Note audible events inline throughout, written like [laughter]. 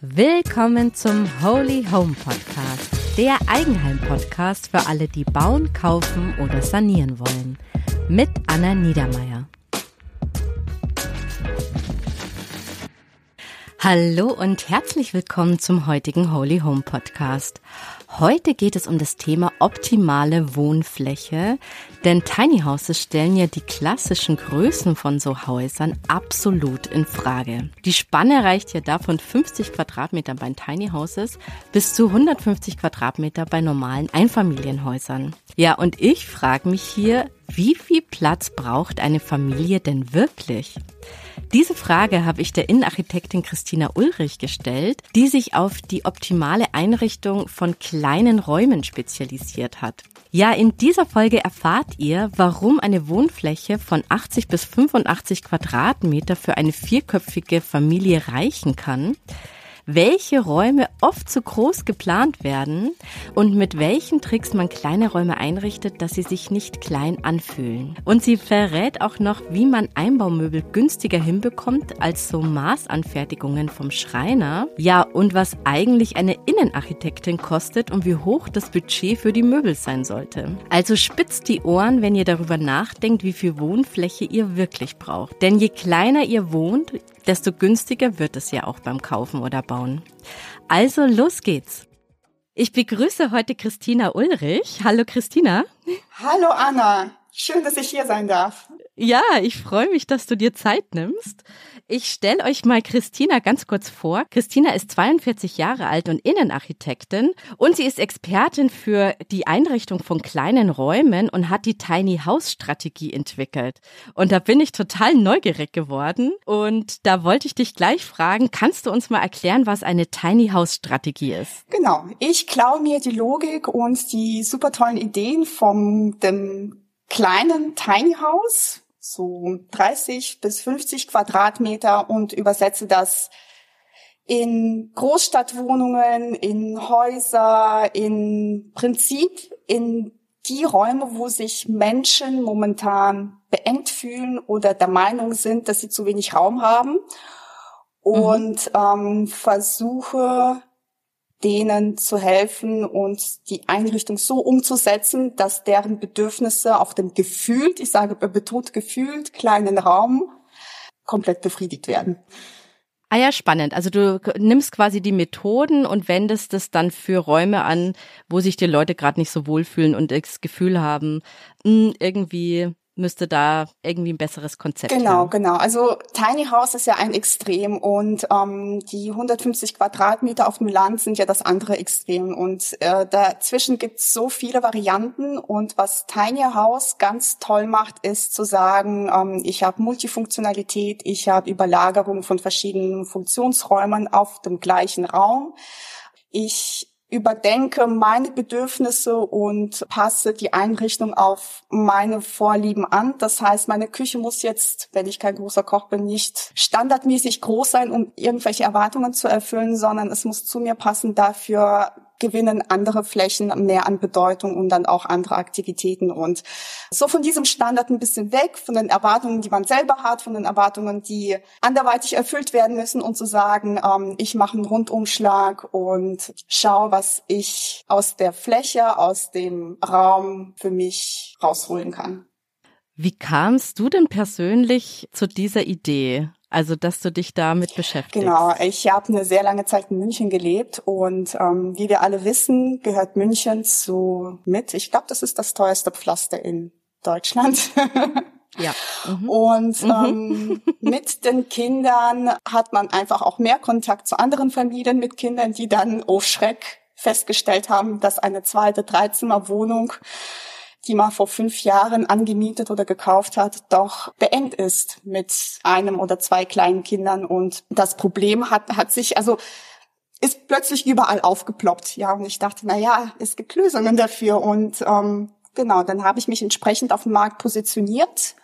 Willkommen zum Holy Home Podcast, der Eigenheim-Podcast für alle, die bauen, kaufen oder sanieren wollen. Mit Anna Niedermeier. Hallo und herzlich willkommen zum heutigen Holy Home Podcast. Heute geht es um das Thema optimale Wohnfläche, denn Tiny Houses stellen ja die klassischen Größen von so Häusern absolut in Frage. Die Spanne reicht ja da von 50 Quadratmetern bei Tiny Houses bis zu 150 Quadratmeter bei normalen Einfamilienhäusern. Ja, und ich frage mich hier, wie viel Platz braucht eine Familie denn wirklich? Diese Frage habe ich der Innenarchitektin Christina Ulrich gestellt, die sich auf die optimale Einrichtung von kleinen Räumen spezialisiert hat. Ja, in dieser Folge erfahrt ihr, warum eine Wohnfläche von 80 bis 85 Quadratmeter für eine vierköpfige Familie reichen kann, welche Räume oft zu groß geplant werden und mit welchen Tricks man kleine Räume einrichtet, dass sie sich nicht klein anfühlen. Und sie verrät auch noch, wie man Einbaumöbel günstiger hinbekommt als so Maßanfertigungen vom Schreiner. Ja, und was eigentlich eine Innenarchitektin kostet und wie hoch das Budget für die Möbel sein sollte. Also spitzt die Ohren, wenn ihr darüber nachdenkt, wie viel Wohnfläche ihr wirklich braucht. Denn je kleiner ihr wohnt, desto günstiger wird es ja auch beim Kaufen oder Bauen. Also los geht's. Ich begrüße heute Christina Ulrich. Hallo Christina. Hallo Anna. Schön, dass ich hier sein darf. Ja, ich freue mich, dass du dir Zeit nimmst. Ich stelle euch mal Christina ganz kurz vor. Christina ist 42 Jahre alt und Innenarchitektin und sie ist Expertin für die Einrichtung von kleinen Räumen und hat die Tiny House Strategie entwickelt. Und da bin ich total neugierig geworden und da wollte ich dich gleich fragen, kannst du uns mal erklären, was eine Tiny House Strategie ist? Genau, ich klaue mir die Logik und die super tollen Ideen vom dem kleinen Tiny House so 30 bis 50 Quadratmeter und übersetze das in Großstadtwohnungen, in Häuser, in Prinzip in die Räume, wo sich Menschen momentan beengt fühlen oder der Meinung sind, dass sie zu wenig Raum haben mhm. und mhm. ähm, versuche denen zu helfen und die Einrichtung so umzusetzen, dass deren Bedürfnisse auf dem gefühlt, ich sage betont gefühlt, kleinen Raum komplett befriedigt werden. Ah ja, spannend. Also du nimmst quasi die Methoden und wendest es dann für Räume an, wo sich die Leute gerade nicht so wohlfühlen und das Gefühl haben, hm, irgendwie müsste da irgendwie ein besseres Konzept Genau, haben. genau. Also Tiny House ist ja ein Extrem und ähm, die 150 Quadratmeter auf dem Land sind ja das andere Extrem. Und äh, dazwischen gibt es so viele Varianten. Und was Tiny House ganz toll macht, ist zu sagen, ähm, ich habe Multifunktionalität, ich habe Überlagerung von verschiedenen Funktionsräumen auf dem gleichen Raum. Ich überdenke meine Bedürfnisse und passe die Einrichtung auf meine Vorlieben an. Das heißt, meine Küche muss jetzt, wenn ich kein großer Koch bin, nicht standardmäßig groß sein, um irgendwelche Erwartungen zu erfüllen, sondern es muss zu mir passen. Dafür gewinnen andere Flächen mehr an Bedeutung und dann auch andere Aktivitäten und so von diesem Standard ein bisschen weg, von den Erwartungen, die man selber hat, von den Erwartungen, die anderweitig erfüllt werden müssen und zu sagen, ähm, ich mache einen Rundumschlag und schaue, was ich aus der Fläche, aus dem Raum für mich rausholen kann. Wie kamst du denn persönlich zu dieser Idee? Also, dass du dich damit beschäftigst. Genau, ich habe eine sehr lange Zeit in München gelebt und ähm, wie wir alle wissen, gehört München zu mit. Ich glaube, das ist das teuerste Pflaster in Deutschland. [laughs] Ja. Mhm. Und mhm. ähm, mit den Kindern hat man einfach auch mehr Kontakt zu anderen Familien mit Kindern, die dann, oh Schreck, festgestellt haben, dass eine zweite Dreizimmerwohnung die man vor fünf Jahren angemietet oder gekauft hat, doch beengt ist mit einem oder zwei kleinen Kindern. Und das Problem hat, hat sich, also ist plötzlich überall aufgeploppt. Ja, und ich dachte, na ja, es gibt Lösungen dafür. Und ähm, genau, dann habe ich mich entsprechend auf dem Markt positioniert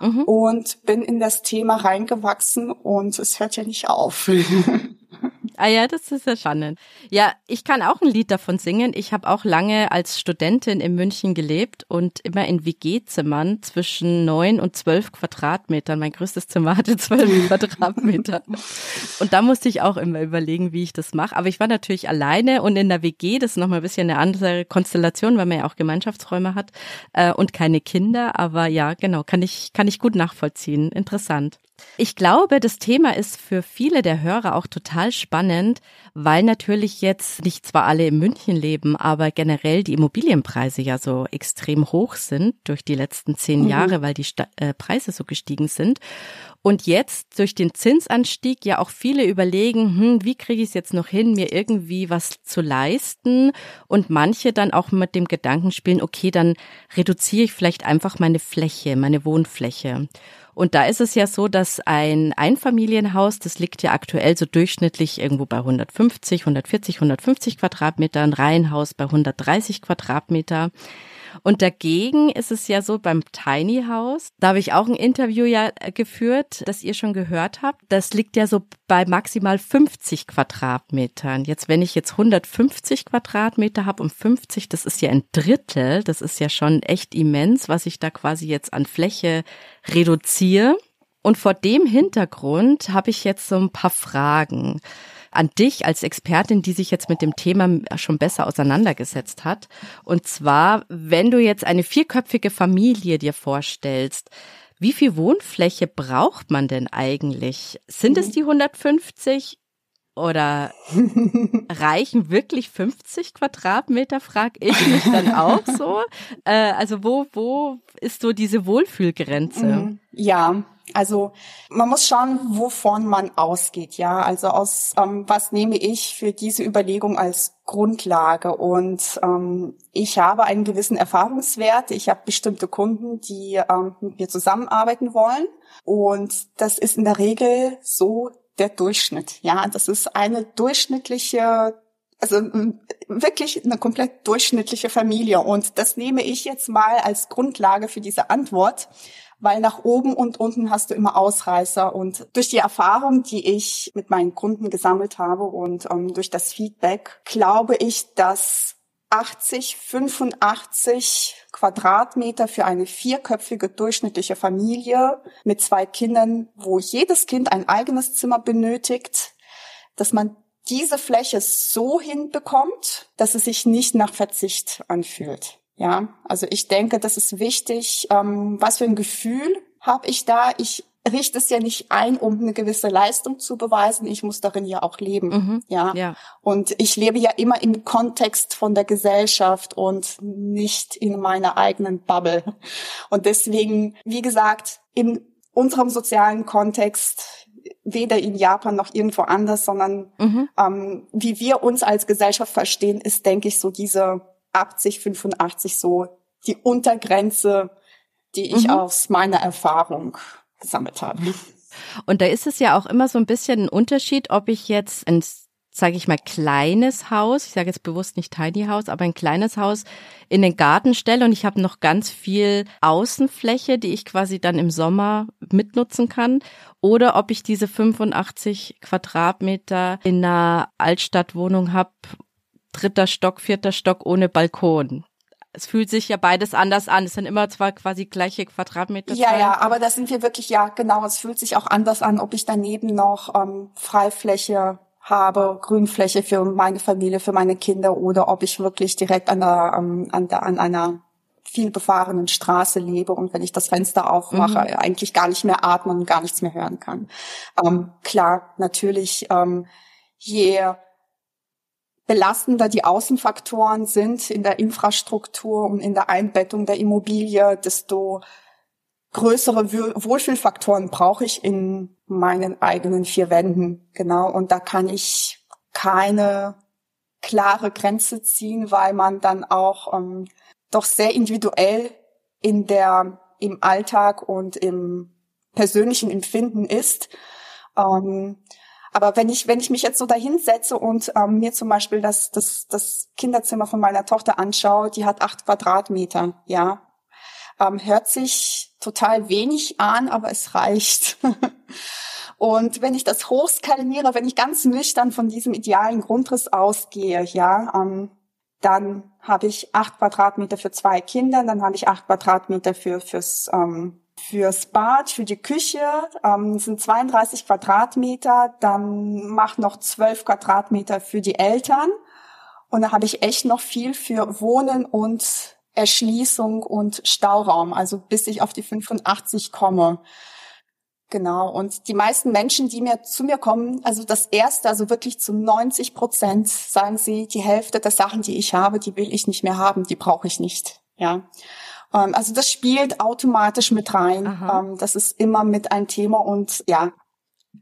mhm. und bin in das Thema reingewachsen und es hört ja nicht auf. [laughs] Ah ja, das ist ja spannend. Ja, ich kann auch ein Lied davon singen. Ich habe auch lange als Studentin in München gelebt und immer in WG-Zimmern zwischen neun und zwölf Quadratmetern. Mein größtes Zimmer hatte zwölf [laughs] Quadratmeter. Und da musste ich auch immer überlegen, wie ich das mache. Aber ich war natürlich alleine und in der WG, das ist nochmal ein bisschen eine andere Konstellation, weil man ja auch Gemeinschaftsräume hat äh, und keine Kinder. Aber ja, genau, kann ich, kann ich gut nachvollziehen. Interessant. Ich glaube, das Thema ist für viele der Hörer auch total spannend, weil natürlich jetzt nicht zwar alle in München leben, aber generell die Immobilienpreise ja so extrem hoch sind durch die letzten zehn mhm. Jahre, weil die Sta äh, Preise so gestiegen sind. Und jetzt durch den Zinsanstieg ja auch viele überlegen, hm, wie kriege ich es jetzt noch hin, mir irgendwie was zu leisten? Und manche dann auch mit dem Gedanken spielen, okay, dann reduziere ich vielleicht einfach meine Fläche, meine Wohnfläche. Und da ist es ja so, dass ein Einfamilienhaus, das liegt ja aktuell so durchschnittlich irgendwo bei 150, 140, 150 Quadratmetern, Reihenhaus bei 130 Quadratmeter. Und dagegen ist es ja so beim Tiny House, da habe ich auch ein Interview ja geführt, das ihr schon gehört habt. Das liegt ja so bei maximal 50 Quadratmetern. Jetzt, wenn ich jetzt 150 Quadratmeter habe und 50, das ist ja ein Drittel, das ist ja schon echt immens, was ich da quasi jetzt an Fläche reduziere. Und vor dem Hintergrund habe ich jetzt so ein paar Fragen an dich als Expertin, die sich jetzt mit dem Thema schon besser auseinandergesetzt hat. Und zwar, wenn du jetzt eine vierköpfige Familie dir vorstellst, wie viel Wohnfläche braucht man denn eigentlich? Sind es die 150 oder [laughs] reichen wirklich 50 Quadratmeter, frag ich mich dann auch so. [laughs] Äh, also wo, wo ist so diese Wohlfühlgrenze? Mhm. Ja, also man muss schauen, wovon man ausgeht, ja. Also aus ähm, was nehme ich für diese Überlegung als Grundlage? Und ähm, ich habe einen gewissen Erfahrungswert. Ich habe bestimmte Kunden, die ähm, mit mir zusammenarbeiten wollen. Und das ist in der Regel so der Durchschnitt. Ja, das ist eine durchschnittliche also wirklich eine komplett durchschnittliche Familie. Und das nehme ich jetzt mal als Grundlage für diese Antwort weil nach oben und unten hast du immer Ausreißer. Und durch die Erfahrung, die ich mit meinen Kunden gesammelt habe und ähm, durch das Feedback, glaube ich, dass 80, 85 Quadratmeter für eine vierköpfige durchschnittliche Familie mit zwei Kindern, wo jedes Kind ein eigenes Zimmer benötigt, dass man diese Fläche so hinbekommt, dass es sich nicht nach Verzicht anfühlt. Ja, also ich denke, das ist wichtig. Ähm, was für ein Gefühl habe ich da? Ich richte es ja nicht ein, um eine gewisse Leistung zu beweisen. Ich muss darin ja auch leben. Mhm, ja? ja. Und ich lebe ja immer im Kontext von der Gesellschaft und nicht in meiner eigenen Bubble. Und deswegen, wie gesagt, in unserem sozialen Kontext, weder in Japan noch irgendwo anders, sondern mhm. ähm, wie wir uns als Gesellschaft verstehen, ist, denke ich, so diese 80, 85 so die Untergrenze, die ich mhm. aus meiner Erfahrung gesammelt habe. Und da ist es ja auch immer so ein bisschen ein Unterschied, ob ich jetzt ein, sage ich mal, kleines Haus, ich sage jetzt bewusst nicht Tiny House, aber ein kleines Haus in den Garten stelle und ich habe noch ganz viel Außenfläche, die ich quasi dann im Sommer mitnutzen kann, oder ob ich diese 85 Quadratmeter in einer Altstadtwohnung habe, dritter Stock, vierter Stock ohne Balkon. Es fühlt sich ja beides anders an. Es sind immer zwar quasi gleiche Quadratmeter. Ja, ja, aber da sind wir wirklich, ja, genau. Es fühlt sich auch anders an, ob ich daneben noch ähm, Freifläche habe, Grünfläche für meine Familie, für meine Kinder oder ob ich wirklich direkt an, der, ähm, an, der, an einer viel befahrenen Straße lebe und wenn ich das Fenster aufmache, mhm. eigentlich gar nicht mehr atmen und gar nichts mehr hören kann. Ähm, klar, natürlich, ähm, je belastender die Außenfaktoren sind in der Infrastruktur und in der Einbettung der Immobilie, desto größere Wohlfühlfaktoren brauche ich in meinen eigenen vier Wänden. Genau. Und da kann ich keine klare Grenze ziehen, weil man dann auch ähm, doch sehr individuell in der, im Alltag und im persönlichen Empfinden ist. Ähm, aber wenn ich, wenn ich mich jetzt so dahinsetze und ähm, mir zum Beispiel das, das, das Kinderzimmer von meiner Tochter anschaue, die hat acht Quadratmeter, ja. Ähm, hört sich total wenig an, aber es reicht. [laughs] Und wenn ich das hochskaliere, wenn ich ganz nüchtern von diesem idealen Grundriss ausgehe, ja, ähm, dann habe ich acht Quadratmeter für zwei Kinder, dann habe ich acht Quadratmeter für fürs ähm, fürs Bad, für die Küche ähm, sind 32 Quadratmeter, dann mach noch 12 Quadratmeter für die Eltern und da habe ich echt noch viel für Wohnen und Erschließung und Stauraum, also bis ich auf die 85 komme. Genau. Und die meisten Menschen, die mir zu mir kommen, also das erste, also wirklich zu 90 Prozent sagen sie, die Hälfte der Sachen, die ich habe, die will ich nicht mehr haben, die brauche ich nicht. Ja. Ähm, also das spielt automatisch mit rein. Aha. Ähm, das ist immer mit ein Thema und ja.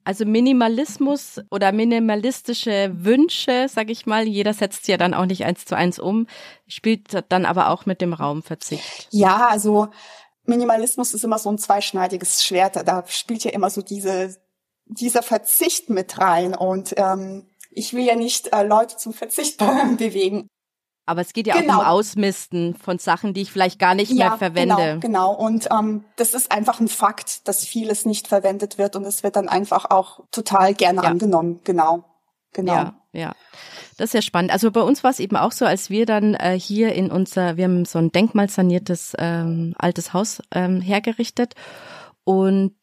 Also Minimalismus oder minimalistische Wünsche, sag ich mal, jeder setzt ja dann auch nicht eins zu eins um, spielt dann aber auch mit dem Raumverzicht. Ja, also Minimalismus ist immer so ein zweischneidiges Schwert. Da spielt ja immer so diese, dieser Verzicht mit rein. Und ähm, ich will ja nicht äh, Leute zum Verzicht [laughs] bewegen. Aber es geht ja genau. auch um genau. Ausmisten von Sachen, die ich vielleicht gar nicht ja, mehr verwende. Genau, genau. Und ähm, das ist einfach ein Fakt, dass vieles nicht verwendet wird und es wird dann einfach auch total gerne ja. angenommen. Genau. Genau. Ja, ja. Das ist ja spannend. Also bei uns war es eben auch so, als wir dann äh, hier in unser, wir haben so ein denkmalsaniertes ähm, altes Haus ähm, hergerichtet und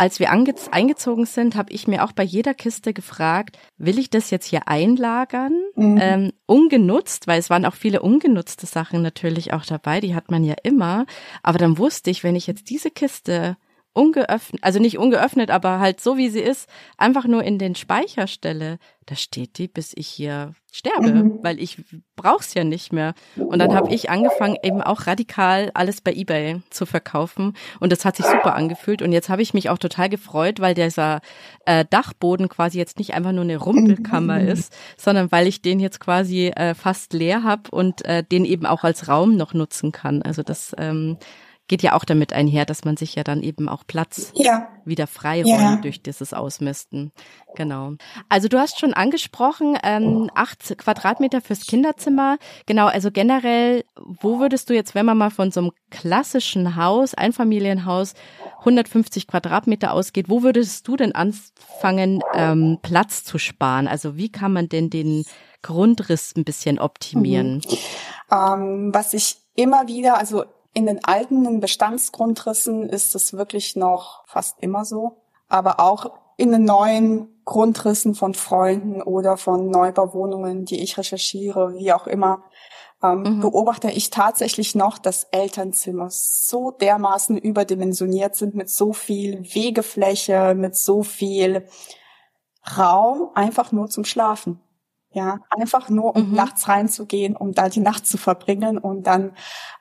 als wir eingezogen sind, habe ich mir auch bei jeder Kiste gefragt, will ich das jetzt hier einlagern, mhm. ähm, ungenutzt, weil es waren auch viele ungenutzte Sachen natürlich auch dabei, die hat man ja immer. Aber dann wusste ich, wenn ich jetzt diese Kiste ungeöffnet, also nicht ungeöffnet, aber halt so wie sie ist, einfach nur in den Speicher stelle, da steht die, bis ich hier sterbe, mhm. weil ich brauch's ja nicht mehr. Und dann habe ich angefangen, eben auch radikal alles bei eBay zu verkaufen. Und das hat sich super angefühlt. Und jetzt habe ich mich auch total gefreut, weil dieser äh, Dachboden quasi jetzt nicht einfach nur eine Rumpelkammer mhm. ist, sondern weil ich den jetzt quasi äh, fast leer habe und äh, den eben auch als Raum noch nutzen kann. Also das ähm, geht ja auch damit einher, dass man sich ja dann eben auch Platz ja. wieder freiräumt ja. durch dieses Ausmisten. Genau. Also du hast schon angesprochen, ähm, acht Quadratmeter fürs Kinderzimmer. Genau, also generell, wo würdest du jetzt, wenn man mal von so einem klassischen Haus, Einfamilienhaus, 150 Quadratmeter ausgeht, wo würdest du denn anfangen, ähm, Platz zu sparen? Also wie kann man denn den Grundriss ein bisschen optimieren? Mhm. Ähm, was ich immer wieder, also in den alten Bestandsgrundrissen ist es wirklich noch fast immer so. Aber auch in den neuen Grundrissen von Freunden oder von Neubauwohnungen, die ich recherchiere, wie auch immer, ähm, mhm. beobachte ich tatsächlich noch, dass Elternzimmer so dermaßen überdimensioniert sind mit so viel Wegefläche, mit so viel Raum, einfach nur zum Schlafen. Ja, einfach nur um mhm. nachts reinzugehen, um da die Nacht zu verbringen und dann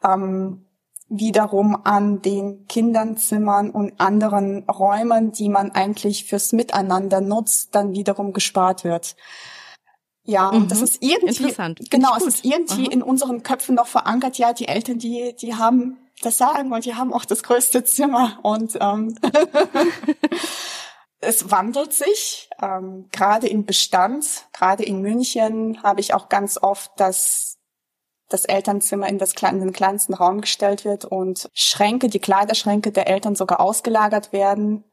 ähm, wiederum an den Kindernzimmern und anderen Räumen, die man eigentlich fürs Miteinander nutzt, dann wiederum gespart wird. Ja, und mhm. das ist irgendwie, genau, es ist irgendwie mhm. in unseren Köpfen noch verankert. Ja, die Eltern, die, die haben das Sagen und die haben auch das größte Zimmer und ähm, [laughs] es wandelt sich. Ähm, gerade im Bestand, gerade in München habe ich auch ganz oft das das Elternzimmer in, das, in den kleinsten Raum gestellt wird und Schränke, die Kleiderschränke der Eltern sogar ausgelagert werden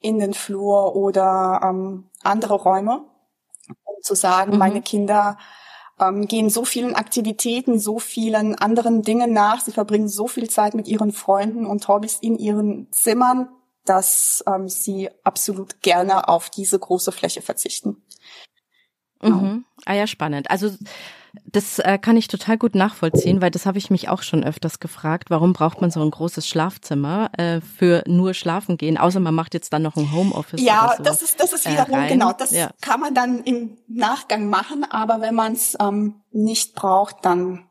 in den Flur oder ähm, andere Räume, um zu sagen, mhm. meine Kinder ähm, gehen so vielen Aktivitäten, so vielen anderen Dingen nach, sie verbringen so viel Zeit mit ihren Freunden und Hobbys in ihren Zimmern, dass ähm, sie absolut gerne auf diese große Fläche verzichten. Mhm. Ah ja, spannend. Also das äh, kann ich total gut nachvollziehen, weil das habe ich mich auch schon öfters gefragt. Warum braucht man so ein großes Schlafzimmer äh, für nur schlafen gehen? Außer man macht jetzt dann noch ein Homeoffice. Ja, oder so, das ist das ist wiederum äh, genau. Das ja. kann man dann im Nachgang machen, aber wenn man es ähm, nicht braucht, dann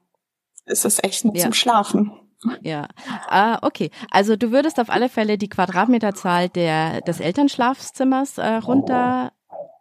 ist es echt nur ja. zum Schlafen. Ja, ah, okay. Also du würdest auf alle Fälle die Quadratmeterzahl der des Elternschlafzimmers äh, runter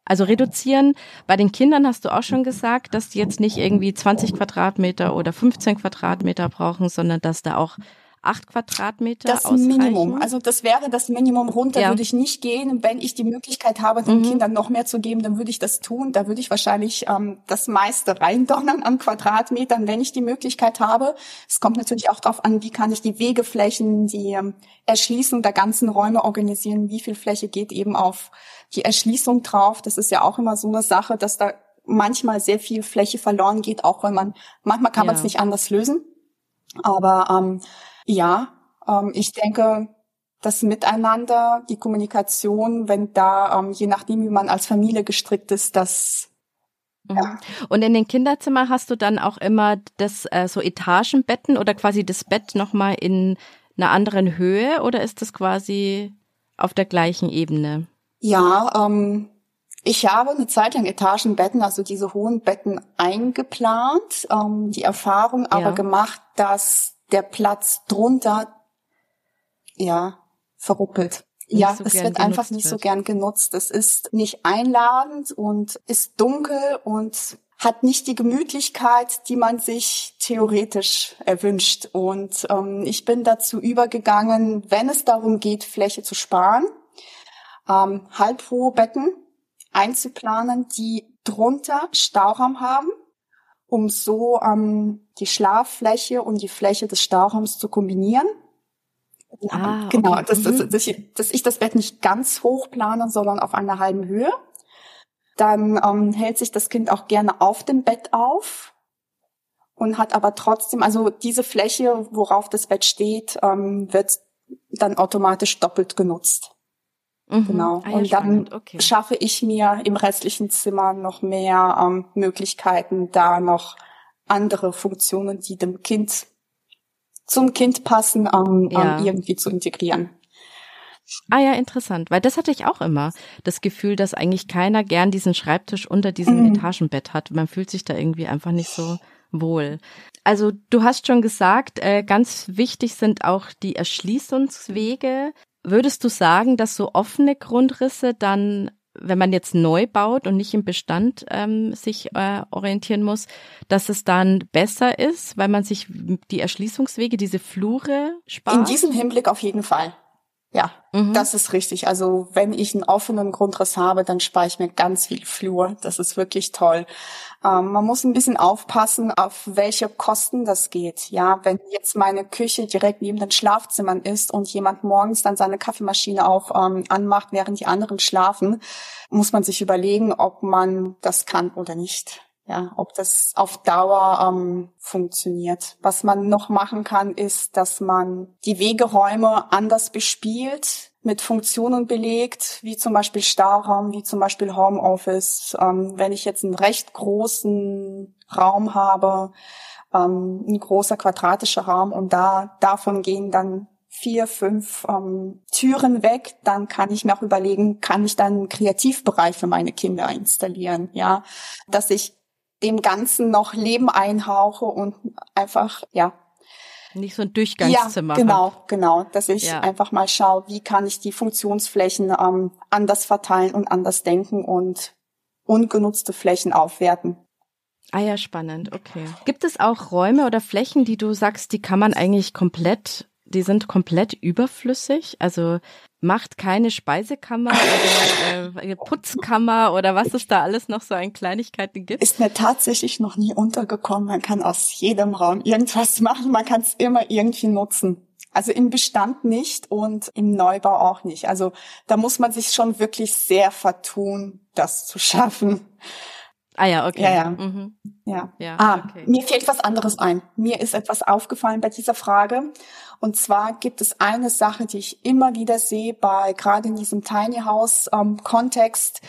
also reduzieren. Bei den Kindern hast du auch schon gesagt, dass die jetzt nicht irgendwie 20 Quadratmeter oder 15 Quadratmeter brauchen, sondern dass da auch acht Quadratmeter Das? Minimum. Also das wäre das Minimum. Runter Ja. würde ich nicht gehen. Wenn ich die Möglichkeit habe, den Mhm. Kindern noch mehr zu geben, dann würde ich das tun. Da würde ich wahrscheinlich ähm, das meiste reindonnern an Quadratmetern, wenn ich die Möglichkeit habe. Es kommt natürlich auch darauf an, wie kann ich die Wegeflächen, die ähm, Erschließung der ganzen Räume organisieren. Wie viel Fläche geht eben auf die Erschließung drauf? Das ist ja auch immer so eine Sache, dass da manchmal sehr viel Fläche verloren geht, auch wenn man, manchmal kann man es Ja. nicht anders lösen. Aber ähm, ja, ähm, ich denke, das Miteinander, die Kommunikation, wenn da, ähm, je nachdem, wie man als Familie gestrickt ist, das Mhm. Und in den Kinderzimmern hast du dann auch immer das äh, so Etagenbetten oder quasi das Bett nochmal in einer anderen Höhe oder ist das quasi auf der gleichen Ebene? Ja, ähm, ich habe eine Zeit lang Etagenbetten, also diese hohen Betten eingeplant, ähm, die Erfahrung aber Ja. gemacht, dass der Platz drunter, ja, verruppelt. Nicht ja, so es wird einfach nicht so wird. gern genutzt. Es ist nicht einladend und ist dunkel und hat nicht die Gemütlichkeit, die man sich theoretisch erwünscht. Und ähm, ich bin dazu übergegangen, wenn es darum geht, Fläche zu sparen, ähm, halbhohe Betten einzuplanen, die drunter Stauraum haben, um so ähm, die Schlaffläche und die Fläche des Stauraums zu kombinieren. Ah, genau, okay. dass, dass, Mhm. dass, ich, dass ich das Bett nicht ganz hoch plane, sondern auf einer halben Höhe. Dann ähm, hält sich das Kind auch gerne auf dem Bett auf und hat aber trotzdem, also diese Fläche, worauf das Bett steht, ähm, wird dann automatisch doppelt genutzt. Mhm. Genau. Ah, ja, und dann okay. schaffe ich mir im restlichen Zimmer noch mehr ähm, Möglichkeiten, da noch andere Funktionen, die dem Kind zum Kind passen, ähm, Ja. ähm, irgendwie zu integrieren. Ah ja, interessant, weil das hatte ich auch immer, das Gefühl, dass eigentlich keiner gern diesen Schreibtisch unter diesem Mhm. Etagenbett hat. Man fühlt sich da irgendwie einfach nicht so wohl. Also du hast schon gesagt, äh, ganz wichtig sind auch die Erschließungswege. Würdest du sagen, dass so offene Grundrisse dann, wenn man jetzt neu baut und nicht im Bestand ähm, sich äh, orientieren muss, dass es dann besser ist, weil man sich die Erschließungswege, diese Flure spart? In diesem Hinblick auf jeden Fall. Ja, Mhm. das ist richtig. Also wenn ich einen offenen Grundriss habe, dann spare ich mir ganz viel Flur. Das ist wirklich toll. Ähm, man muss ein bisschen aufpassen, auf welche Kosten das geht. Ja, wenn jetzt meine Küche direkt neben den Schlafzimmern ist und jemand morgens dann seine Kaffeemaschine auf ähm, anmacht, während die anderen schlafen, muss man sich überlegen, ob man das kann oder nicht. Ja, ob das auf Dauer ähm, funktioniert. Was man noch machen kann, ist, dass man die Wegeräume anders bespielt, mit Funktionen belegt, wie zum Beispiel Stauraum, wie zum Beispiel Homeoffice. Ähm, wenn ich jetzt einen recht großen Raum habe, ähm, ein großer quadratischer Raum und da davon gehen dann vier, fünf ähm, Türen weg, dann kann ich mir auch überlegen, kann ich dann einen Kreativbereich für meine Kinder installieren, ja, dass ich dem Ganzen noch Leben einhauche und einfach, ja. Nicht so ein Durchgangszimmer. Ja, genau, hab. genau, dass ich Ja. einfach mal schaue, wie kann ich die Funktionsflächen ähm, anders verteilen und anders denken und ungenutzte Flächen aufwerten. Ah ja, spannend, okay. Gibt es auch Räume oder Flächen, die du sagst, die kann man eigentlich komplett, die sind komplett überflüssig? Also macht keine Speisekammer oder äh, Putzkammer oder was es da alles noch so an Kleinigkeiten gibt? Ist mir tatsächlich noch nie untergekommen. Man kann aus jedem Raum irgendwas machen, man kann es immer irgendwie nutzen. Also im Bestand nicht und im Neubau auch nicht. Also da muss man sich schon wirklich sehr vertun, das zu schaffen. Ah ja, okay. Ja, ja. Mhm. Ja. Ja, ah, okay. mir fehlt was anderes ein. Mir ist etwas aufgefallen bei dieser Frage. Und zwar gibt es eine Sache, die ich immer wieder sehe bei gerade in diesem Tiny House ähm, Kontext,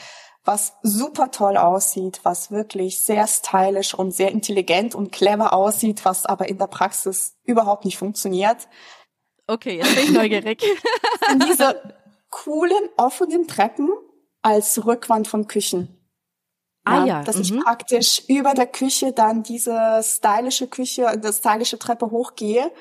was super toll aussieht, was wirklich sehr stylisch und sehr intelligent und clever aussieht, was aber in der Praxis überhaupt nicht funktioniert. Okay, jetzt bin ich neugierig. [laughs] Sind diese coolen offenen Treppen als Rückwand von Küchen. Ah ja, Dass ich mhm. praktisch über der Küche dann diese stylische Küche, das stylische Treppe hochgehe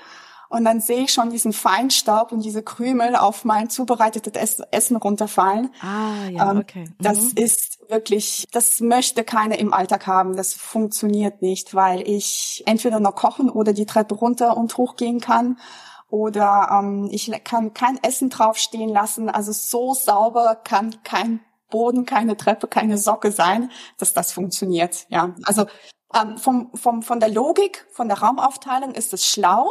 und dann sehe ich schon diesen Feinstaub und diese Krümel auf mein zubereitetes Ess- Essen runterfallen. Ah ja, Ähm, okay. Das Mhm. ist wirklich, das möchte keiner im Alltag haben. Das funktioniert nicht, weil ich entweder noch kochen oder die Treppe runter und hochgehen kann. oder ähm, ich kann kein Essen draufstehen lassen. Also so sauber kann kein Boden, keine Treppe, keine Socke sein, dass das funktioniert. Ja, also ähm, vom, vom, von der Logik, von der Raumaufteilung ist es schlau.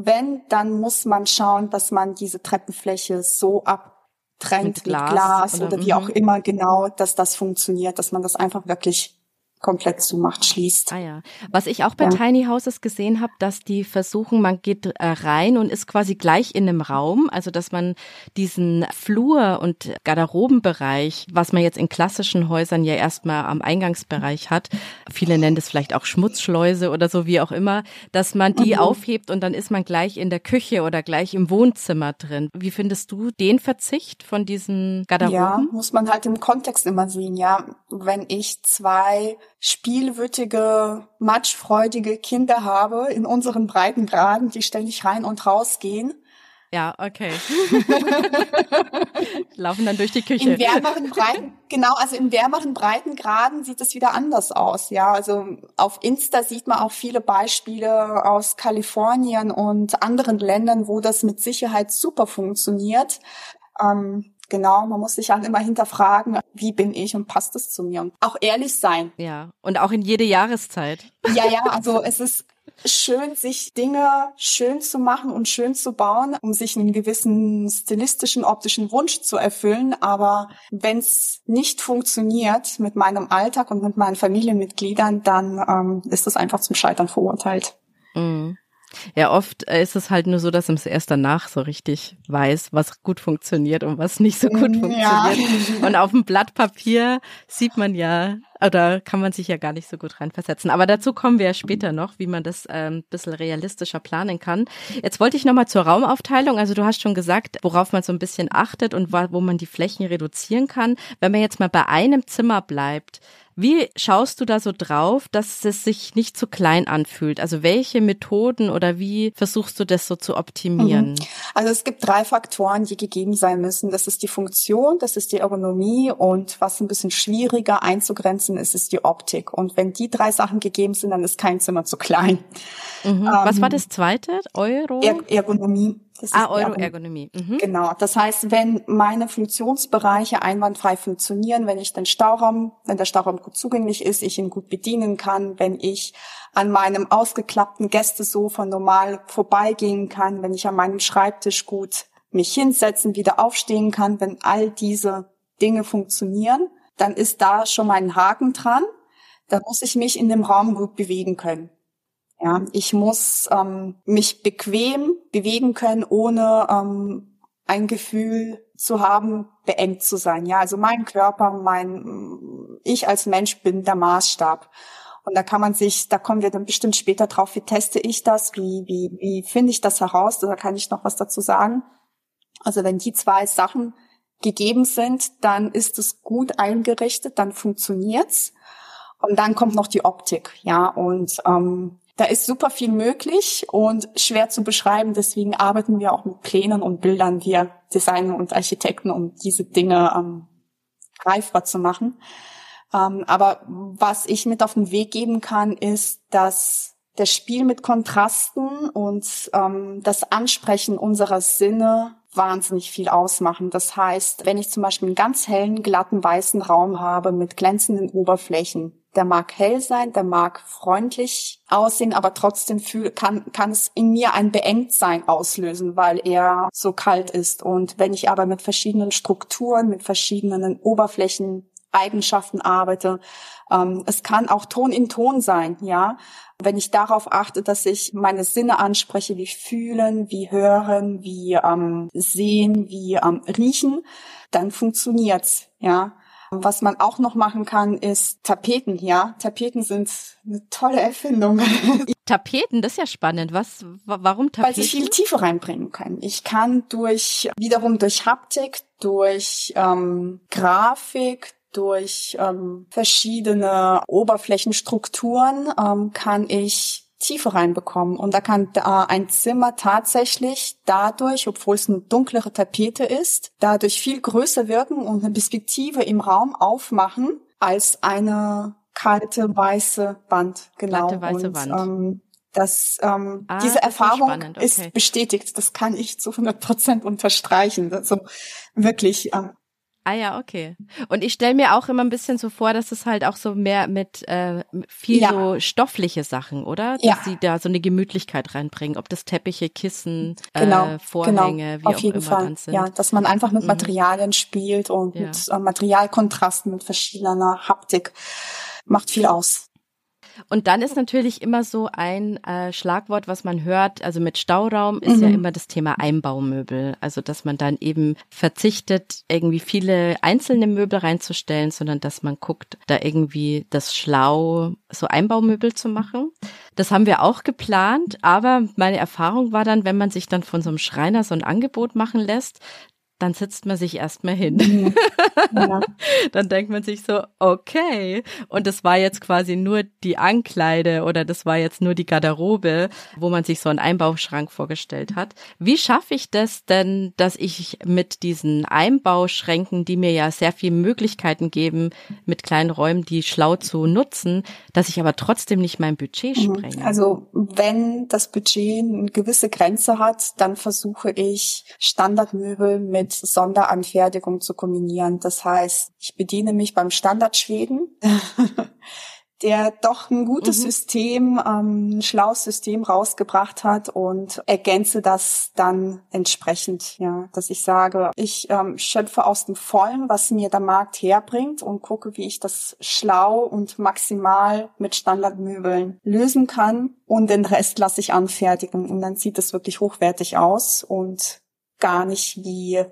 Wenn, dann muss man schauen, dass man diese Treppenfläche so abtrennt mit Glas, mit Glas oder, oder wie auch mhm. immer genau, dass das funktioniert, dass man das einfach wirklich komplett zumacht, schließt. Ah ja. Was ich auch bei ja. Tiny Houses gesehen habe, dass die versuchen, man geht äh, rein und ist quasi gleich in einem Raum, also dass man diesen Flur und Garderobenbereich, was man jetzt in klassischen Häusern ja erstmal am Eingangsbereich hat, viele nennen das vielleicht auch Schmutzschleuse oder so wie auch immer, dass man die mhm. aufhebt und dann ist man gleich in der Küche oder gleich im Wohnzimmer drin. Wie findest du den Verzicht von diesen Garderoben? Ja, muss man halt im Kontext immer sehen, ja. Wenn ich zwei spielwütige, matschfreudige Kinder habe in unseren Breitengraden, die ständig rein und raus gehen. Ja, okay. [laughs] Laufen dann durch die Küche. In wärmeren Breiten, genau, also in wärmeren Breitengraden sieht es wieder anders aus. Ja, also auf Insta sieht man auch viele Beispiele aus Kalifornien und anderen Ländern, wo das mit Sicherheit super funktioniert. Ähm, Genau, man muss sich halt immer hinterfragen, wie bin ich und passt es zu mir und auch ehrlich sein. Ja, und auch in jede Jahreszeit. Ja, ja, [laughs] also es ist schön, sich Dinge schön zu machen und schön zu bauen, um sich einen gewissen stilistischen, optischen Wunsch zu erfüllen. Aber wenn es nicht funktioniert mit meinem Alltag und mit meinen Familienmitgliedern, dann ähm, ist das einfach zum Scheitern verurteilt. Mhm. Ja, oft äh, ist es halt nur so, dass man es erst danach so richtig weiß, was gut funktioniert und was nicht so gut funktioniert. Ja. Und auf dem Blatt Papier sieht man ja, oder kann man sich ja gar nicht so gut reinversetzen. Aber dazu kommen wir ja später noch, wie man das ähm, bisschen realistischer planen kann. Jetzt wollte ich nochmal zur Raumaufteilung. Also du hast schon gesagt, worauf man so ein bisschen achtet und wo man die Flächen reduzieren kann. Wenn man jetzt mal bei einem Zimmer bleibt, wie schaust du da so drauf, dass es sich nicht zu klein anfühlt? Also welche Methoden oder wie versuchst du das so zu optimieren? Mhm. Also es gibt drei Faktoren, die gegeben sein müssen. Das ist die Funktion, das ist die Ergonomie und was ein bisschen schwieriger einzugrenzen ist, ist die Optik. Und wenn die drei Sachen gegeben sind, dann ist kein Zimmer zu klein. Mhm. Ähm, was war das zweite? Euro? Er Ergonomie. Das ah, Euroergonomie. Mhm. Genau. Das heißt, wenn meine Funktionsbereiche einwandfrei funktionieren, wenn ich den Stauraum, wenn der Stauraum gut zugänglich ist, ich ihn gut bedienen kann, wenn ich an meinem ausgeklappten Gästesofa normal vorbeigehen kann, wenn ich an meinem Schreibtisch gut mich hinsetzen, wieder aufstehen kann, wenn all diese Dinge funktionieren, dann ist da schon mal ein Haken dran. Da muss ich mich in dem Raum gut bewegen können. Ja, ich muss ähm, mich bequem bewegen können, ohne ähm, ein Gefühl zu haben, beengt zu sein. Ja, also mein Körper, mein ich als Mensch bin der Maßstab. Und da kann man sich, da kommen wir dann bestimmt später drauf, wie teste ich das, wie, wie, wie finde ich das heraus, da kann ich noch was dazu sagen. Also wenn die zwei Sachen gegeben sind, dann ist es gut eingerichtet, dann funktioniert's. Und dann kommt noch die Optik, ja. Und ähm, da ist super viel möglich und schwer zu beschreiben. Deswegen arbeiten wir auch mit Plänen und Bildern, wir Designer und Architekten, um diese Dinge ähm, greifbar zu machen. Ähm, aber was ich mit auf den Weg geben kann, ist, dass das Spiel mit Kontrasten und ähm, das Ansprechen unserer Sinne wahnsinnig viel ausmachen. Das heißt, wenn ich zum Beispiel einen ganz hellen, glatten, weißen Raum habe mit glänzenden Oberflächen, der mag hell sein, der mag freundlich aussehen, aber trotzdem fühl, kann, kann es in mir ein Beengtsein auslösen, weil er so kalt ist. Und wenn ich aber mit verschiedenen Strukturen, mit verschiedenen Oberflächen Eigenschaften arbeite. Ähm, es kann auch Ton in Ton sein, ja. Wenn ich darauf achte, dass ich meine Sinne anspreche, wie fühlen, wie hören, wie ähm, sehen, wie ähm, riechen, dann funktioniert's, ja. Was man auch noch machen kann, ist Tapeten, ja. Tapeten sind eine tolle Erfindung. [laughs] Tapeten, das ist ja spannend. Was, warum Tapeten? Weil sie viel Tiefe reinbringen können. Ich kann durch, wiederum durch Haptik, durch ähm, Grafik, durch ähm, verschiedene Oberflächenstrukturen ähm, kann ich Tiefe reinbekommen. Und da kann äh, ein Zimmer tatsächlich dadurch, obwohl es eine dunklere Tapete ist, dadurch viel größer wirken und eine Perspektive im Raum aufmachen als eine kalte weiße Wand. Genau. Kalte weiße und, Wand. Ähm, dass ähm, ah, diese Erfahrung ist, okay. ist, bestätigt. Das kann ich zu 100 Prozent unterstreichen. Also wirklich ähm, Ah ja, okay. Und ich stelle mir auch immer ein bisschen so vor, dass es halt auch so mehr mit äh, viel ja. so stoffliche Sachen, oder? Dass ja. sie da so eine Gemütlichkeit reinbringen, ob das Teppiche, Kissen, genau, äh, Vorhänge, genau. wie Auf auch jeden immer Fall. sind. Ja, dass man einfach mit mhm. Materialien spielt und ja. mit äh, Materialkontrasten, mit verschiedener Haptik macht viel aus. Und dann ist natürlich immer so ein äh, Schlagwort, was man hört, also mit Stauraum ist mhm. ja immer das Thema Einbaumöbel. Also dass man dann eben verzichtet, irgendwie viele einzelne Möbel reinzustellen, sondern dass man guckt, da irgendwie das schlau so Einbaumöbel zu machen. Das haben wir auch geplant, aber meine Erfahrung war dann, wenn man sich dann von so einem Schreiner so ein Angebot machen lässt, dann sitzt man sich erstmal hin. [laughs] Ja. dann denkt man sich so, okay. Und das war jetzt quasi nur die Ankleide oder das war jetzt nur die Garderobe, wo man sich so einen Einbauschrank vorgestellt hat. Wie schaffe ich das denn, dass ich mit diesen Einbauschränken, die mir ja sehr viele Möglichkeiten geben, mit kleinen Räumen, die schlau zu nutzen, dass ich aber trotzdem nicht mein Budget mhm. sprenge? Also wenn das Budget eine gewisse Grenze hat, dann versuche ich Standardmöbel mit mit Sonderanfertigung zu kombinieren. Das heißt, ich bediene mich beim Standardschweden, [laughs] der doch ein gutes mhm. System, ähm, ein schlaues System rausgebracht hat und ergänze das dann entsprechend, ja, dass ich sage, ich ähm, schöpfe aus dem Vollen, was mir der Markt herbringt und gucke, wie ich das schlau und maximal mit Standardmöbeln lösen kann und den Rest lasse ich anfertigen und dann sieht es wirklich hochwertig aus und gar nicht wie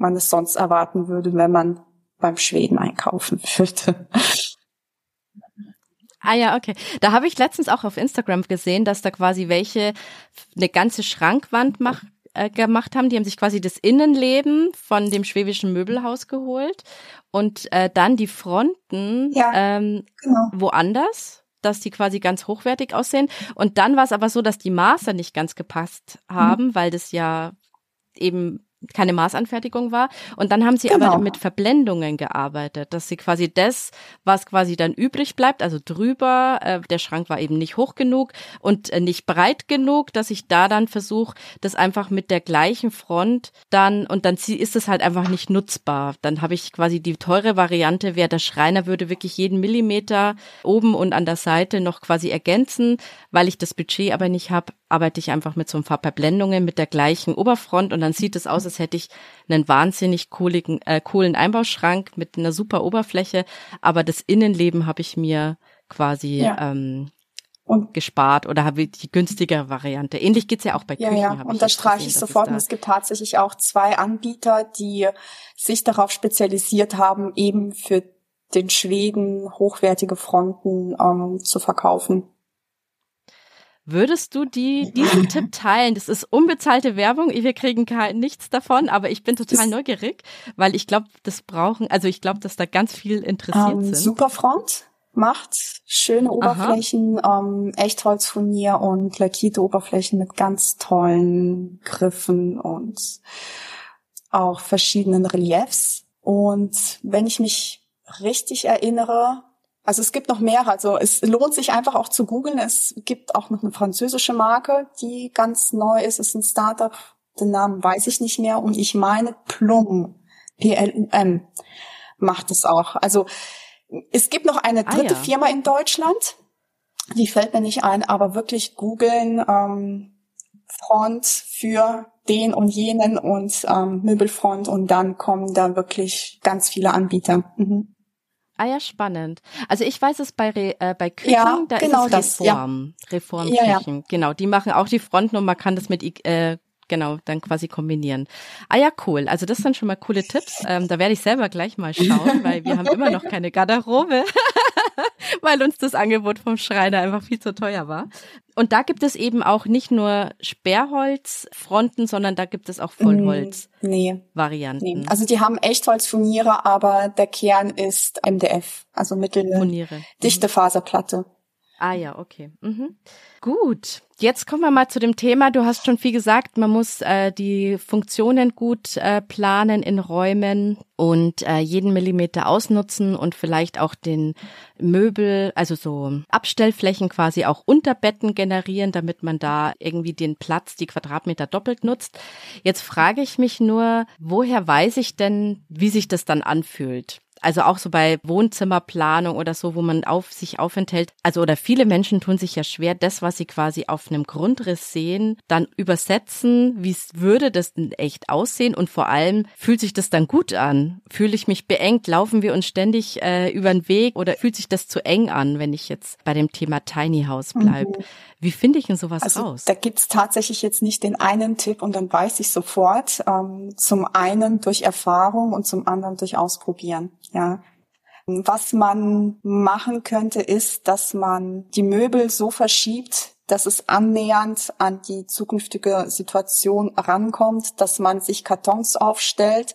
man es sonst erwarten würde, wenn man beim Schweden einkaufen [laughs] würde. Ah ja, okay. Da habe ich letztens auch auf Instagram gesehen, dass da quasi welche eine ganze Schrankwand mach, äh, gemacht haben. Die haben sich quasi das Innenleben von dem schwäbischen Möbelhaus geholt und äh, dann die Fronten ja, ähm, genau. woanders, dass die quasi ganz hochwertig aussehen. Und dann war es aber so, dass die Maße nicht ganz gepasst haben, mhm. weil das ja eben keine Maßanfertigung war. Und dann haben sie genau. aber mit Verblendungen gearbeitet, dass sie quasi das, was quasi dann übrig bleibt, also drüber, äh, der Schrank war eben nicht hoch genug und äh, nicht breit genug, dass ich da dann versuche, das einfach mit der gleichen Front dann, und dann ist es halt einfach nicht nutzbar. Dann habe ich quasi die teure Variante, wäre der Schreiner würde wirklich jeden Millimeter oben und an der Seite noch quasi ergänzen, weil ich das Budget aber nicht habe, arbeite ich einfach mit so ein paar Verblendungen mit der gleichen Oberfront und dann sieht es aus, als hätte ich einen wahnsinnig cooligen, äh, coolen Einbauschrank mit einer super Oberfläche, aber das Innenleben habe ich mir quasi ja. ähm, und gespart oder habe die günstigere Variante. Ähnlich geht's ja auch bei Küchen. Ja, ja. und das streiche ich sofort. Und es gibt tatsächlich auch zwei Anbieter, die sich darauf spezialisiert haben, eben für den Schweden hochwertige Fronten ähm, zu verkaufen. Würdest du die, diesen Tipp teilen? Das ist unbezahlte Werbung. Wir kriegen kein, nichts davon, aber ich bin total neugierig, weil ich glaube, das brauchen, also ich glaube, dass da ganz viel interessiert ähm, sind. Superfront macht schöne Oberflächen, ähm, Echtholzfurnier und lackierte Oberflächen mit ganz tollen Griffen und auch verschiedenen Reliefs. Und wenn ich mich richtig erinnere, also es gibt noch mehrere. Also es lohnt sich einfach auch zu googeln. Es gibt auch noch eine französische Marke, die ganz neu ist. Es ist ein Startup. Den Namen weiß ich nicht mehr. Und ich meine Plum, P-L-U-M, macht es auch. Also es gibt noch eine ah, dritte ah, ja. Firma in Deutschland. Die fällt mir nicht ein, aber wirklich googeln ähm, Front für den und jenen und ähm, Möbelfront und dann kommen da wirklich ganz viele Anbieter. Mhm. Ah ja, spannend. Also ich weiß es bei Re, äh, bei Küchen, ja, da genau ist es Reform, das, ja. Reformküchen. Ja, ja. Genau, die machen auch die Fronten und man kann das mit äh, genau, dann quasi kombinieren. Ah ja, cool. Also das sind schon mal coole Tipps. Ähm, da werde ich selber gleich mal schauen, weil wir haben immer noch keine Garderobe, [laughs] [laughs] weil uns das Angebot vom Schreiner einfach viel zu teuer war. Und da gibt es eben auch nicht nur Sperrholzfronten, sondern da gibt es auch Vollholz-Varianten. Nee. nee. Also die haben Echtholzfurniere, aber der Kern ist MDF, also mitteldichte mhm. Faserplatte. Ah ja, okay. Mhm. Gut. Jetzt kommen wir mal zu dem Thema. Du hast schon viel gesagt, man muss äh, die Funktionen gut äh, planen in Räumen und äh, jeden Millimeter ausnutzen und vielleicht auch den Möbel, also so Abstellflächen quasi auch unter Betten generieren, damit man da irgendwie den Platz, die Quadratmeter doppelt nutzt. Jetzt frage ich mich nur, woher weiß ich denn, wie sich das dann anfühlt? Also auch so bei Wohnzimmerplanung oder so, wo man auf sich aufenthält. Also oder viele Menschen tun sich ja schwer, das, was sie quasi auf einem Grundriss sehen, dann übersetzen. Wie würde das denn echt aussehen? Und vor allem fühlt sich das dann gut an? Fühle ich mich beengt? Laufen wir uns ständig äh, über den Weg oder fühlt sich das zu eng an, wenn ich jetzt bei dem Thema Tiny House bleibe? Mhm. Wie finde ich denn sowas also, raus? Da gibt's tatsächlich jetzt nicht den einen Tipp und dann weiß ich sofort. Ähm, zum einen durch Erfahrung und zum anderen durch Ausprobieren. Ja. Was man machen könnte, ist, dass man die Möbel so verschiebt, dass es annähernd an die zukünftige Situation rankommt, dass man sich Kartons aufstellt,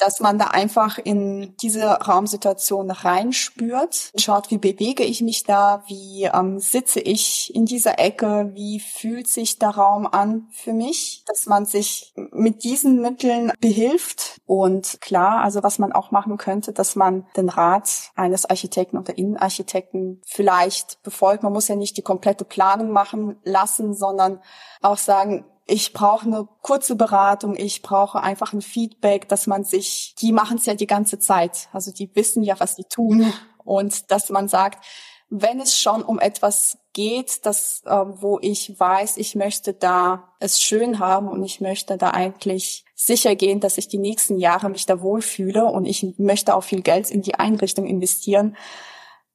dass man da einfach in diese Raumsituation reinspürt, schaut, wie bewege ich mich da, wie ähm, sitze ich in dieser Ecke, wie fühlt sich der Raum an für mich, dass man sich mit diesen Mitteln behilft. Und klar, also was man auch machen könnte, dass man den Rat eines Architekten oder Innenarchitekten vielleicht befolgt. Man muss ja nicht die komplette Planung machen lassen, sondern auch sagen, ich brauche eine kurze Beratung, ich brauche einfach ein Feedback, dass man sich, die machen es ja die ganze Zeit, also die wissen ja, was die tun. Und dass man sagt, wenn es schon um etwas geht, das, äh, wo ich weiß, ich möchte da es schön haben und ich möchte da eigentlich sicher gehen, dass ich die nächsten Jahre mich da wohlfühle und ich möchte auch viel Geld in die Einrichtung investieren,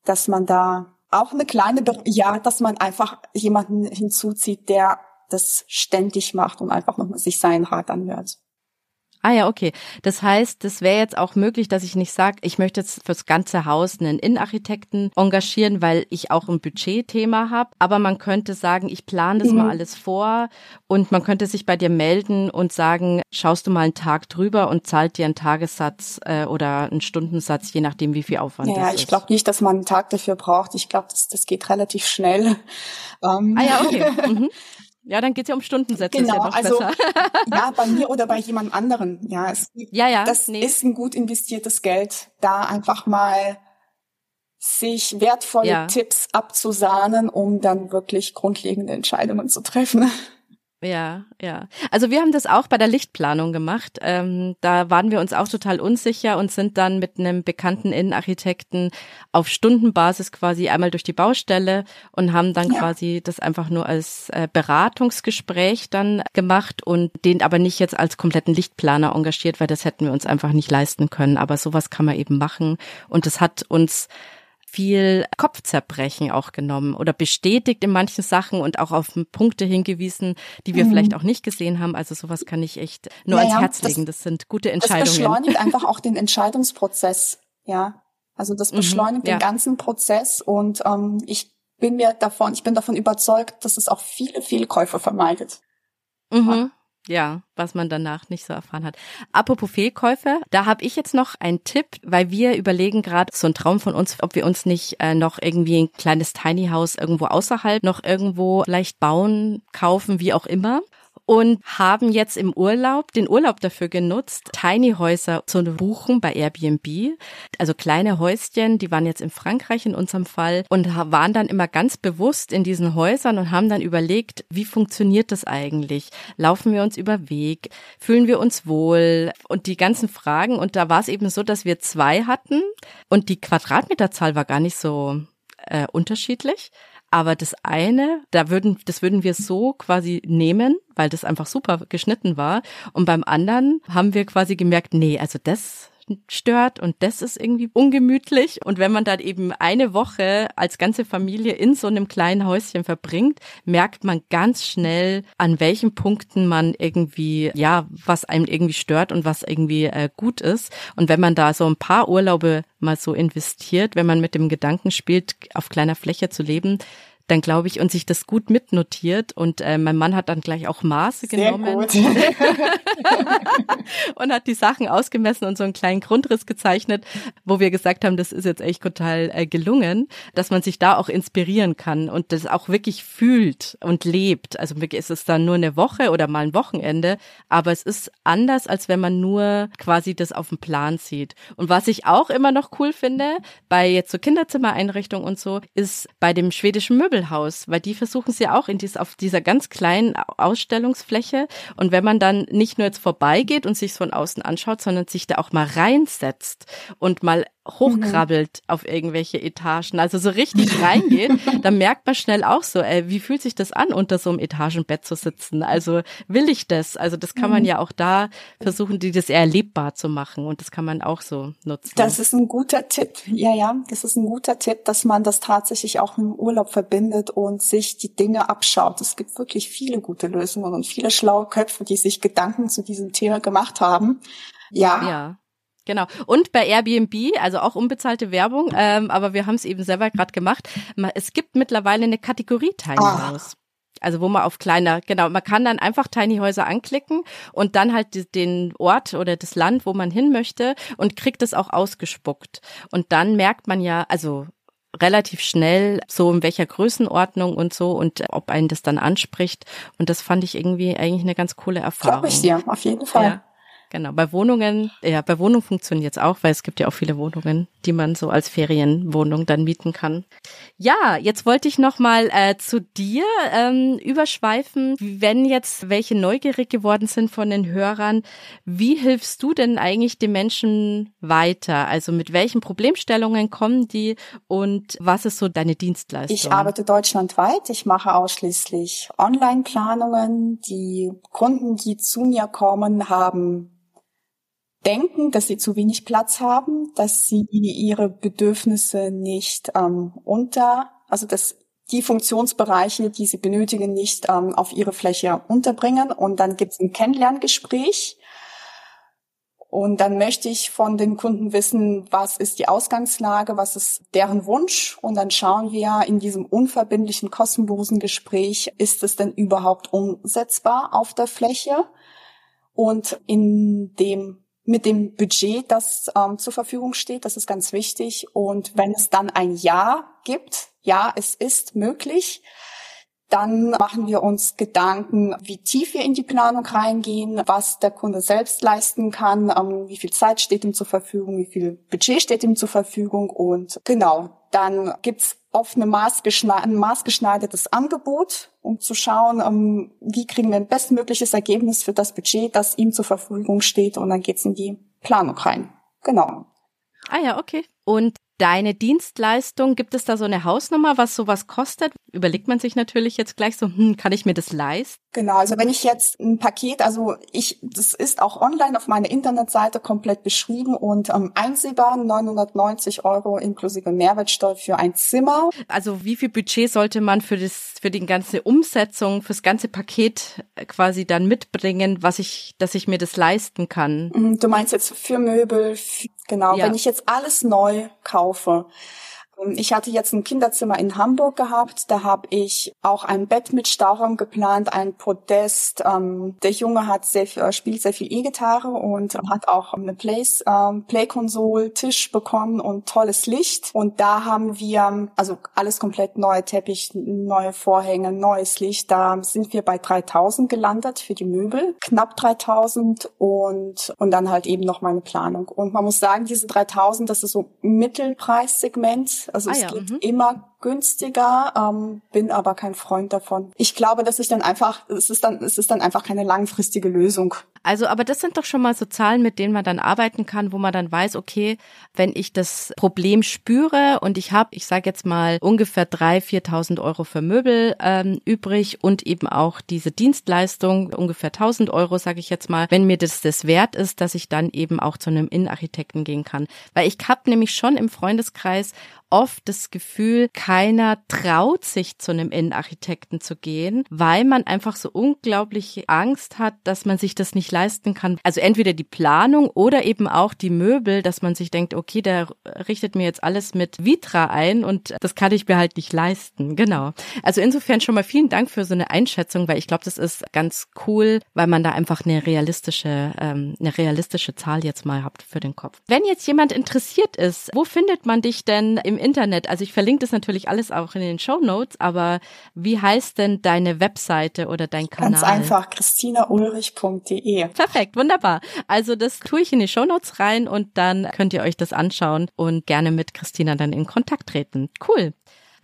dass man da auch eine kleine, ja, dass man einfach jemanden hinzuzieht, der das ständig macht und einfach nochmal sich seinen Rat anhört. Ah ja, okay. Das heißt, das wäre jetzt auch möglich, dass ich nicht sage, ich möchte jetzt fürs ganze Haus einen Innenarchitekten engagieren, weil ich auch ein Budgetthema habe. Aber man könnte sagen, ich plane das mhm. mal alles vor und man könnte sich bei dir melden und sagen, schaust du mal einen Tag drüber und zahlt dir einen Tagessatz äh, oder einen Stundensatz, je nachdem, wie viel Aufwand ja, das ist. Ja, ich glaube nicht, dass man einen Tag dafür braucht. Ich glaube, das, das geht relativ schnell. Ähm. Ah ja, okay. Mhm. [laughs] Ja, dann geht's ja um Stundensätze. Genau, ja also [laughs] ja, bei mir oder bei [laughs] jemand anderen. Ja, es, ja, ja, das nee. ist ein gut investiertes Geld, da einfach mal sich wertvolle ja. Tipps abzusahnen, um dann wirklich grundlegende Entscheidungen zu treffen. [laughs] Ja, ja. Also wir haben das auch bei der Lichtplanung gemacht. Ähm, da waren wir uns auch total unsicher und sind dann mit einem bekannten Innenarchitekten auf Stundenbasis quasi einmal durch die Baustelle und haben dann ja. quasi das einfach nur als äh, Beratungsgespräch dann gemacht und den aber nicht jetzt als kompletten Lichtplaner engagiert, weil das hätten wir uns einfach nicht leisten können. Aber sowas kann man eben machen und das hat uns viel Kopfzerbrechen auch genommen oder bestätigt in manchen Sachen und auch auf Punkte hingewiesen, die wir mhm. vielleicht auch nicht gesehen haben. Also sowas kann ich echt nur naja, ans Herz legen. Das, das, sind gute Entscheidungen. Das beschleunigt [laughs] einfach auch den Entscheidungsprozess, ja. Also das mhm, beschleunigt mhm, ja. den ganzen Prozess und ähm, ich bin mir davon, ich bin davon überzeugt, dass es auch viele Fehlkäufe vermeidet. Mhm. Ja, was man danach nicht so erfahren hat. Apropos Fehlkäufe, da habe ich jetzt noch einen Tipp, weil wir überlegen gerade so ein Traum von uns, ob wir uns nicht äh, noch irgendwie ein kleines Tiny House irgendwo außerhalb noch irgendwo vielleicht bauen, kaufen, wie auch immer und haben jetzt im Urlaub den Urlaub dafür genutzt, Tiny Häuser zu buchen bei Airbnb. Also kleine Häuschen, die waren jetzt in Frankreich in unserem Fall und waren dann immer ganz bewusst in diesen Häusern und haben dann überlegt, wie funktioniert das eigentlich? Laufen wir uns über Weg? Fühlen wir uns wohl? Und die ganzen Fragen. Und da war es eben so, dass wir zwei hatten und die Quadratmeterzahl war gar nicht so äh, unterschiedlich. Aber das eine, da würden, das würden wir so quasi nehmen, weil das einfach super geschnitten war. Und beim anderen haben wir quasi gemerkt, nee, also das stört und das ist irgendwie ungemütlich. Und wenn man dann eben eine Woche als ganze Familie in so einem kleinen Häuschen verbringt, merkt man ganz schnell, an welchen Punkten man irgendwie, ja, was einem irgendwie stört und was irgendwie äh, gut ist. Und wenn man da so ein paar Urlaube mal so investiert, wenn man mit dem Gedanken spielt, auf kleiner Fläche zu leben, dann glaube ich, und sich das gut mitnotiert. Und äh, mein Mann hat dann gleich auch Maße Sehr genommen [laughs] und hat die Sachen ausgemessen und so einen kleinen Grundriss gezeichnet, wo wir gesagt haben, das ist jetzt echt total äh, gelungen, dass man sich da auch inspirieren kann und das auch wirklich fühlt und lebt. Also wirklich ist es dann nur eine Woche oder mal ein Wochenende, aber es ist anders, als wenn man nur quasi das auf dem Plan sieht. Und was ich auch immer noch cool finde, bei jetzt so Kinderzimmereinrichtung und so, ist bei dem schwedischen Möbel Möbelhaus, weil die versuchen sie auch in dies, auf dieser ganz kleinen Ausstellungsfläche. Und wenn man dann nicht nur jetzt vorbeigeht und sich von außen anschaut, sondern sich da auch mal reinsetzt und mal hochkrabbelt mhm. auf irgendwelche Etagen, also so richtig reingeht, [laughs] dann merkt man schnell auch so, ey, wie fühlt sich das an, unter so einem Etagenbett zu sitzen? Also will ich das? Also das kann man mhm. ja auch da versuchen, die das eher erlebbar zu machen und das kann man auch so nutzen. Das ist ein guter Tipp. Ja, ja, das ist ein guter Tipp, dass man das tatsächlich auch mit dem Urlaub verbindet und sich die Dinge abschaut. Es gibt wirklich viele gute Lösungen und viele schlaue Köpfe, die sich Gedanken zu diesem Thema gemacht haben. Ja. Ja. Genau. Und bei Airbnb, also auch unbezahlte Werbung, ähm, aber wir haben es eben selber gerade gemacht. Es gibt mittlerweile eine Kategorie Tiny House. Ah. Also wo man auf kleiner, genau, man kann dann einfach Tiny Häuser anklicken und dann halt den Ort oder das Land, wo man hin möchte und kriegt es auch ausgespuckt. Und dann merkt man ja, also relativ schnell so in welcher Größenordnung und so und ob einen das dann anspricht. Und das fand ich irgendwie eigentlich eine ganz coole Erfahrung. Glaube ich dir, auf jeden Fall. Ja. Genau, bei Wohnungen, ja, bei Wohnungen funktioniert es auch, weil es gibt ja auch viele Wohnungen, die man so als Ferienwohnung dann mieten kann. Ja, jetzt wollte ich noch mal äh, zu dir ähm, überschweifen. Wenn jetzt welche neugierig geworden sind von den Hörern, wie hilfst du denn eigentlich den Menschen weiter? Also mit welchen Problemstellungen kommen die und was ist so deine Dienstleistung? Ich arbeite deutschlandweit. Ich mache ausschließlich Online-Planungen. Die Kunden, die zu mir kommen, haben denken, dass sie zu wenig Platz haben, dass sie ihre Bedürfnisse nicht ähm, unter, also dass die Funktionsbereiche, die sie benötigen, nicht ähm, auf ihre Fläche unterbringen. Und dann gibt es ein Kennenlerngespräch. Und dann möchte ich von den Kunden wissen, was ist die Ausgangslage, was ist deren Wunsch. Und dann schauen wir in diesem unverbindlichen, kostenlosen Gespräch, ist es denn überhaupt umsetzbar auf der Fläche? Und in dem mit dem Budget, das ähm, zur Verfügung steht. Das ist ganz wichtig. Und wenn es dann ein Ja gibt, ja, es ist möglich, dann machen wir uns Gedanken, wie tief wir in die Planung reingehen, was der Kunde selbst leisten kann, ähm, wie viel Zeit steht ihm zur Verfügung, wie viel Budget steht ihm zur Verfügung und genau, dann gibt's oft eine maßgeschne ein maßgeschneidertes Angebot, um zu schauen, um, wie kriegen wir ein bestmögliches Ergebnis für das Budget, das ihm zur Verfügung steht. Und dann geht's in die Planung rein. Genau. Ah ja, okay. Und deine Dienstleistung, gibt es da so eine Hausnummer, was sowas kostet? Überlegt man sich natürlich jetzt gleich so, hm, kann ich mir das leisten? Genau, also wenn ich jetzt ein Paket, also ich, das ist auch online auf meiner Internetseite komplett beschrieben und ähm, einsehbar 990 Euro inklusive Mehrwertsteuer für ein Zimmer. Also wie viel Budget sollte man für das, für die ganze Umsetzung, fürs ganze Paket quasi dann mitbringen, was ich, dass ich mir das leisten kann? Mhm, du meinst jetzt für Möbel, für Genau, ja. wenn ich jetzt alles neu kaufe, ich hatte jetzt ein Kinderzimmer in Hamburg gehabt. Da habe ich auch ein Bett mit Stauraum geplant, ein Podest. Ähm, der Junge hat sehr viel, spielt sehr viel E-Gitarre und hat auch eine Plays, ähm, Play-Konsole, Tisch bekommen und tolles Licht. Und da haben wir also alles komplett neue Teppich, neue Vorhänge, neues Licht. Da sind wir bei 3000 gelandet für die Möbel, knapp 3000 und und dann halt eben noch meine Planung. Und man muss sagen, diese 3000, das ist so Mittelpreissegment also ah, es ja, geht mhm. immer günstiger, ähm, bin aber kein Freund davon. Ich glaube, dass ich dann einfach, es ist dann, es ist dann einfach keine langfristige Lösung. Also, aber das sind doch schon mal so Zahlen, mit denen man dann arbeiten kann, wo man dann weiß, okay, wenn ich das Problem spüre und ich habe, ich sage jetzt mal ungefähr drei, viertausend Euro für Möbel ähm, übrig und eben auch diese Dienstleistung ungefähr tausend Euro, sage ich jetzt mal, wenn mir das das wert ist, dass ich dann eben auch zu einem Innenarchitekten gehen kann, weil ich habe nämlich schon im Freundeskreis oft das Gefühl, keiner traut sich zu einem Innenarchitekten zu gehen, weil man einfach so unglaublich Angst hat, dass man sich das nicht leisten kann. Also entweder die Planung oder eben auch die Möbel, dass man sich denkt, okay, der richtet mir jetzt alles mit Vitra ein und das kann ich mir halt nicht leisten. Genau. Also insofern schon mal vielen Dank für so eine Einschätzung, weil ich glaube, das ist ganz cool, weil man da einfach eine realistische, ähm, eine realistische Zahl jetzt mal habt für den Kopf. Wenn jetzt jemand interessiert ist, wo findet man dich denn im Internet? Also ich verlinke das natürlich alles auch in den Show Notes, aber wie heißt denn deine Webseite oder dein Kanal? Ganz einfach, christinaulrich.de. Perfekt, wunderbar. Also das tue ich in die Show Notes rein und dann könnt ihr euch das anschauen und gerne mit Christina dann in Kontakt treten. Cool.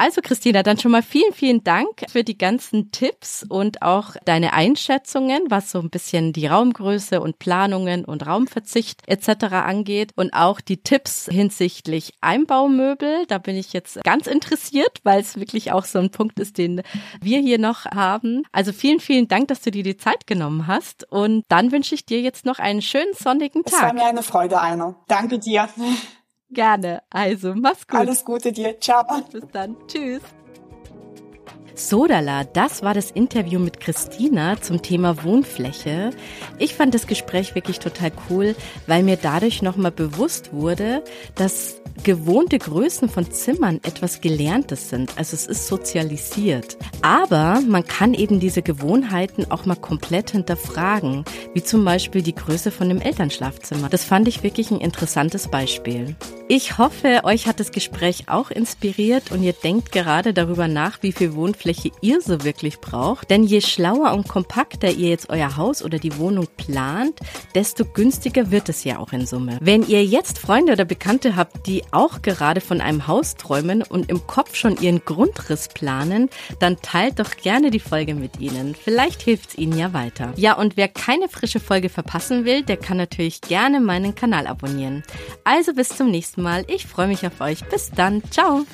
Also Christina, dann schon mal vielen, vielen Dank für die ganzen Tipps und auch deine Einschätzungen, was so ein bisschen die Raumgröße und Planungen und Raumverzicht etc. angeht und auch die Tipps hinsichtlich Einbaumöbel. Da bin ich jetzt ganz interessiert, weil es wirklich auch so ein Punkt ist, den wir hier noch haben. Also vielen, vielen Dank, dass du dir die Zeit genommen hast und dann wünsche ich dir jetzt noch einen schönen sonnigen Tag. Es war mir eine Freude, Einer. Danke dir. Gerne. Also, mach's gut. Alles Gute dir. Ciao. Bis dann. Tschüss. Sodala, das war das Interview mit Christina zum Thema Wohnfläche. Ich fand das Gespräch wirklich total cool, weil mir dadurch nochmal bewusst wurde, dass gewohnte Größen von Zimmern etwas Gelerntes sind. Also es ist sozialisiert. Aber man kann eben diese Gewohnheiten auch mal komplett hinterfragen, wie zum Beispiel die Größe von dem Elternschlafzimmer. Das fand ich wirklich ein interessantes Beispiel. Ich hoffe, euch hat das Gespräch auch inspiriert und ihr denkt gerade darüber nach, wie viel Wohnfläche ihr so wirklich braucht. Denn je schlauer und kompakter ihr jetzt euer Haus oder die Wohnung plant, desto günstiger wird es ja auch in Summe. Wenn ihr jetzt Freunde oder Bekannte habt, die auch gerade von einem Haus träumen und im Kopf schon ihren Grundriss planen, dann teilt doch gerne die Folge mit ihnen. Vielleicht hilft es ihnen ja weiter. Ja, und wer keine frische Folge verpassen will, der kann natürlich gerne meinen Kanal abonnieren. Also bis zum nächsten Mal. Ich freue mich auf euch. Bis dann. Ciao.